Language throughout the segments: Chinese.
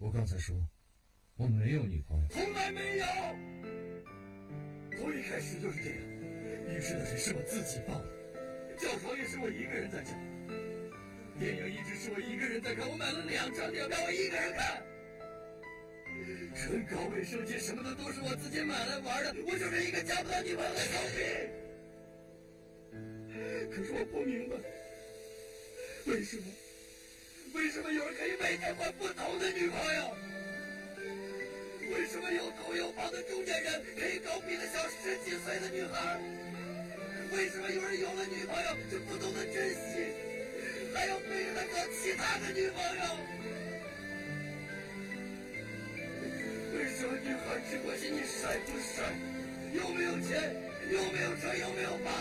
我刚才说我没有女朋友，从来没有，从一开始就是这样。浴室的水是我自己放的，教床也是我一个人在讲，电影一直是我一个人在看，我买了两张电影票，我一个人看。唇膏、卫生巾什么的都是我自己买来玩的，我就是一个交不到女朋友的骚逼。可是我不明白，为什么？为什么有人可以每天换不同的女朋友？为什么有头有房的中年人可以搞比得小十几岁的女孩？为什么有人有了女朋友就不懂得珍惜，还要背着她搞其他的女朋友？为什么女孩只关心你帅不帅，有没有钱，有没有车，有没有房？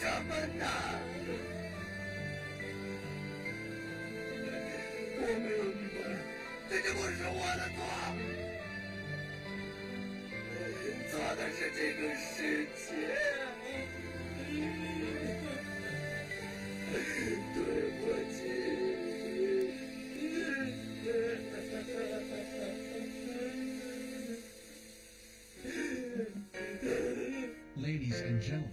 这么难？我没有女朋友，这就不是我的错，错的是这个世界。对不起。Ladies and gentlemen，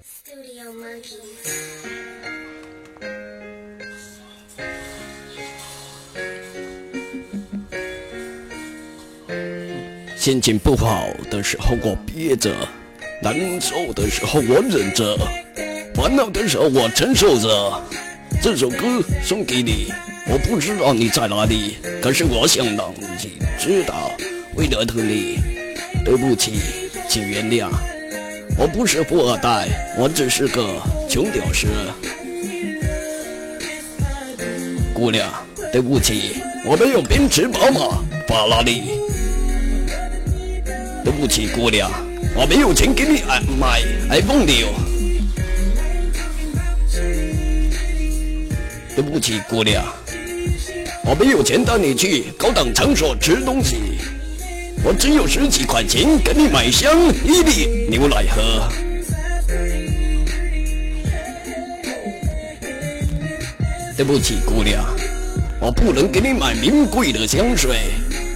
心情不好的时候我憋着，难受的时候我忍着，烦恼的时候我承受着。这首歌送给你，我不知道你在哪里，可是我想让你知道，为了疼你，对不起，请原谅。我不是富二代，我只是个穷屌丝。姑娘，对不起，我没有奔驰、宝马、法拉利。对不起，姑娘，我没有钱给你买 iPhone 六。对不起，姑娘，我没有钱带你去高档场所吃东西。我只有十几块钱给你买箱伊利牛奶喝。对不起，姑娘，我不能给你买名贵的香水，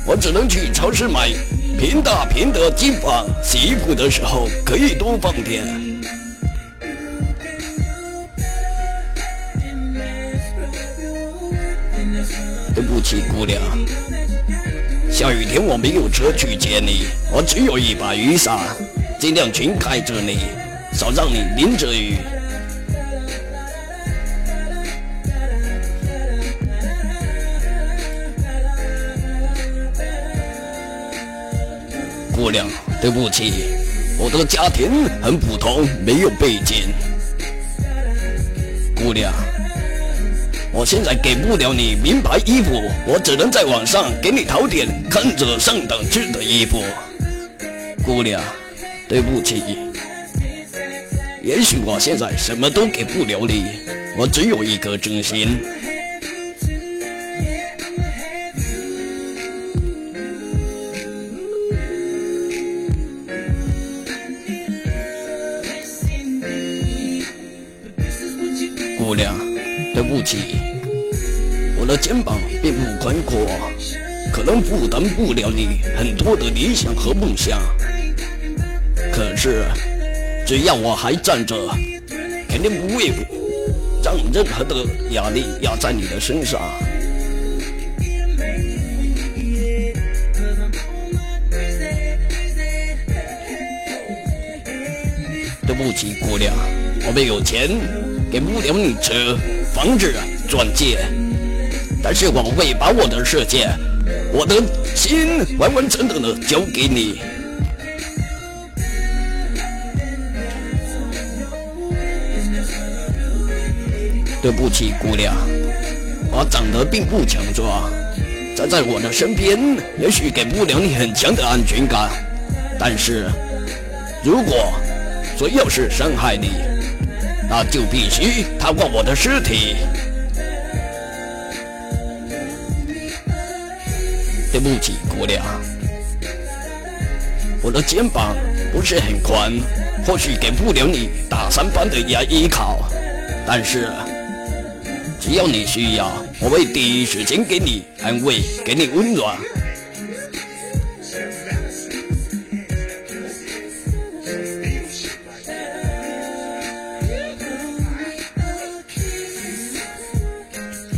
我只能去超市买平大平的鸡法，洗衣服的时候可以多放点。对不起，姑娘，下雨天我没有车去接你，我只有一把雨伞，尽量全开着你，少让你淋着雨。姑娘，对不起，我的家庭很普通，没有背景。姑娘，我现在给不了你名牌衣服，我只能在网上给你淘点看着上档次的衣服。姑娘，对不起，也许我现在什么都给不了你，我只有一颗真心。姑娘，对不起，我的肩膀并不宽阔，可能负担不了你很多的理想和梦想。可是，只要我还站着，肯定不会让任何的压力压在你的身上。对不起，姑娘，我没有钱，给不了你车、房子、钻戒，但是我会把我的世界、我的心完完整整的交给你。对不起，姑娘，我长得并不强壮，站在我的身边，也许给不了你很强的安全感，但是如果谁要是伤害你，那就必须踏过我的尸体。对不起，姑娘，我的肩膀不是很宽，或许给不了你大山般的依依靠，但是只要你需要，我会第一时间给你安慰，给你温暖。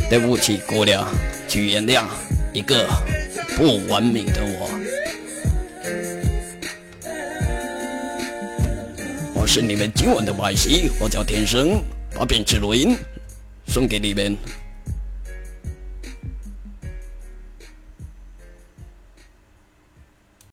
对不起，姑娘，请原谅一个不完美的我。我是你们今晚的外息，我叫天生，把编织录音送给你们。